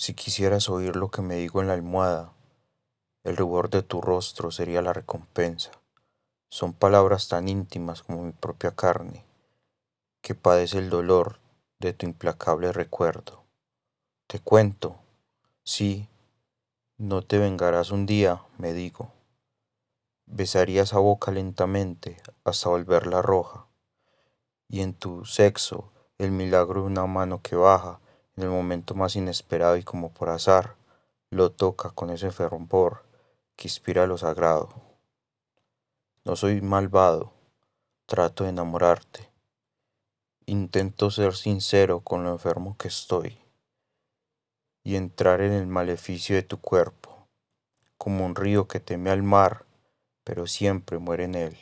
Si quisieras oír lo que me digo en la almohada, el rubor de tu rostro sería la recompensa. Son palabras tan íntimas como mi propia carne, que padece el dolor de tu implacable recuerdo. Te cuento, sí, no te vengarás un día, me digo. Besaría esa boca lentamente hasta volverla roja, y en tu sexo el milagro de una mano que baja en el momento más inesperado y como por azar, lo toca con ese fervor que inspira lo sagrado. No soy malvado, trato de enamorarte. Intento ser sincero con lo enfermo que estoy y entrar en el maleficio de tu cuerpo, como un río que teme al mar, pero siempre muere en él.